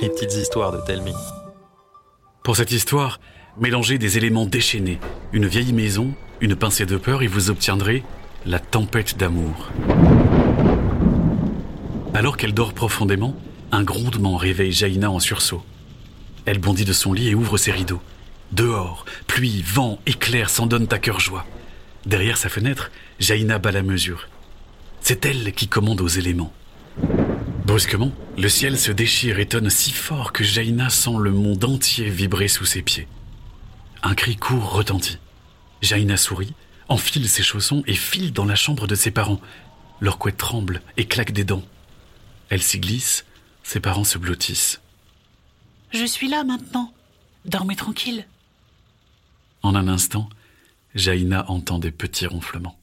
Les petites histoires de Telmi. Pour cette histoire, mélangez des éléments déchaînés, une vieille maison, une pincée de peur et vous obtiendrez la tempête d'amour. Alors qu'elle dort profondément, un grondement réveille Jaina en sursaut. Elle bondit de son lit et ouvre ses rideaux. Dehors, pluie, vent, éclairs s'en donnent à cœur joie. Derrière sa fenêtre, Jaina bat la mesure. C'est elle qui commande aux éléments. Brusquement, le ciel se déchire et tonne si fort que Jaina sent le monde entier vibrer sous ses pieds. Un cri court retentit. Jaina sourit, enfile ses chaussons et file dans la chambre de ses parents. Leur couette tremble et claque des dents. Elle s'y glisse, ses parents se blottissent. Je suis là maintenant. Dormez tranquille. En un instant, Jaina entend des petits ronflements.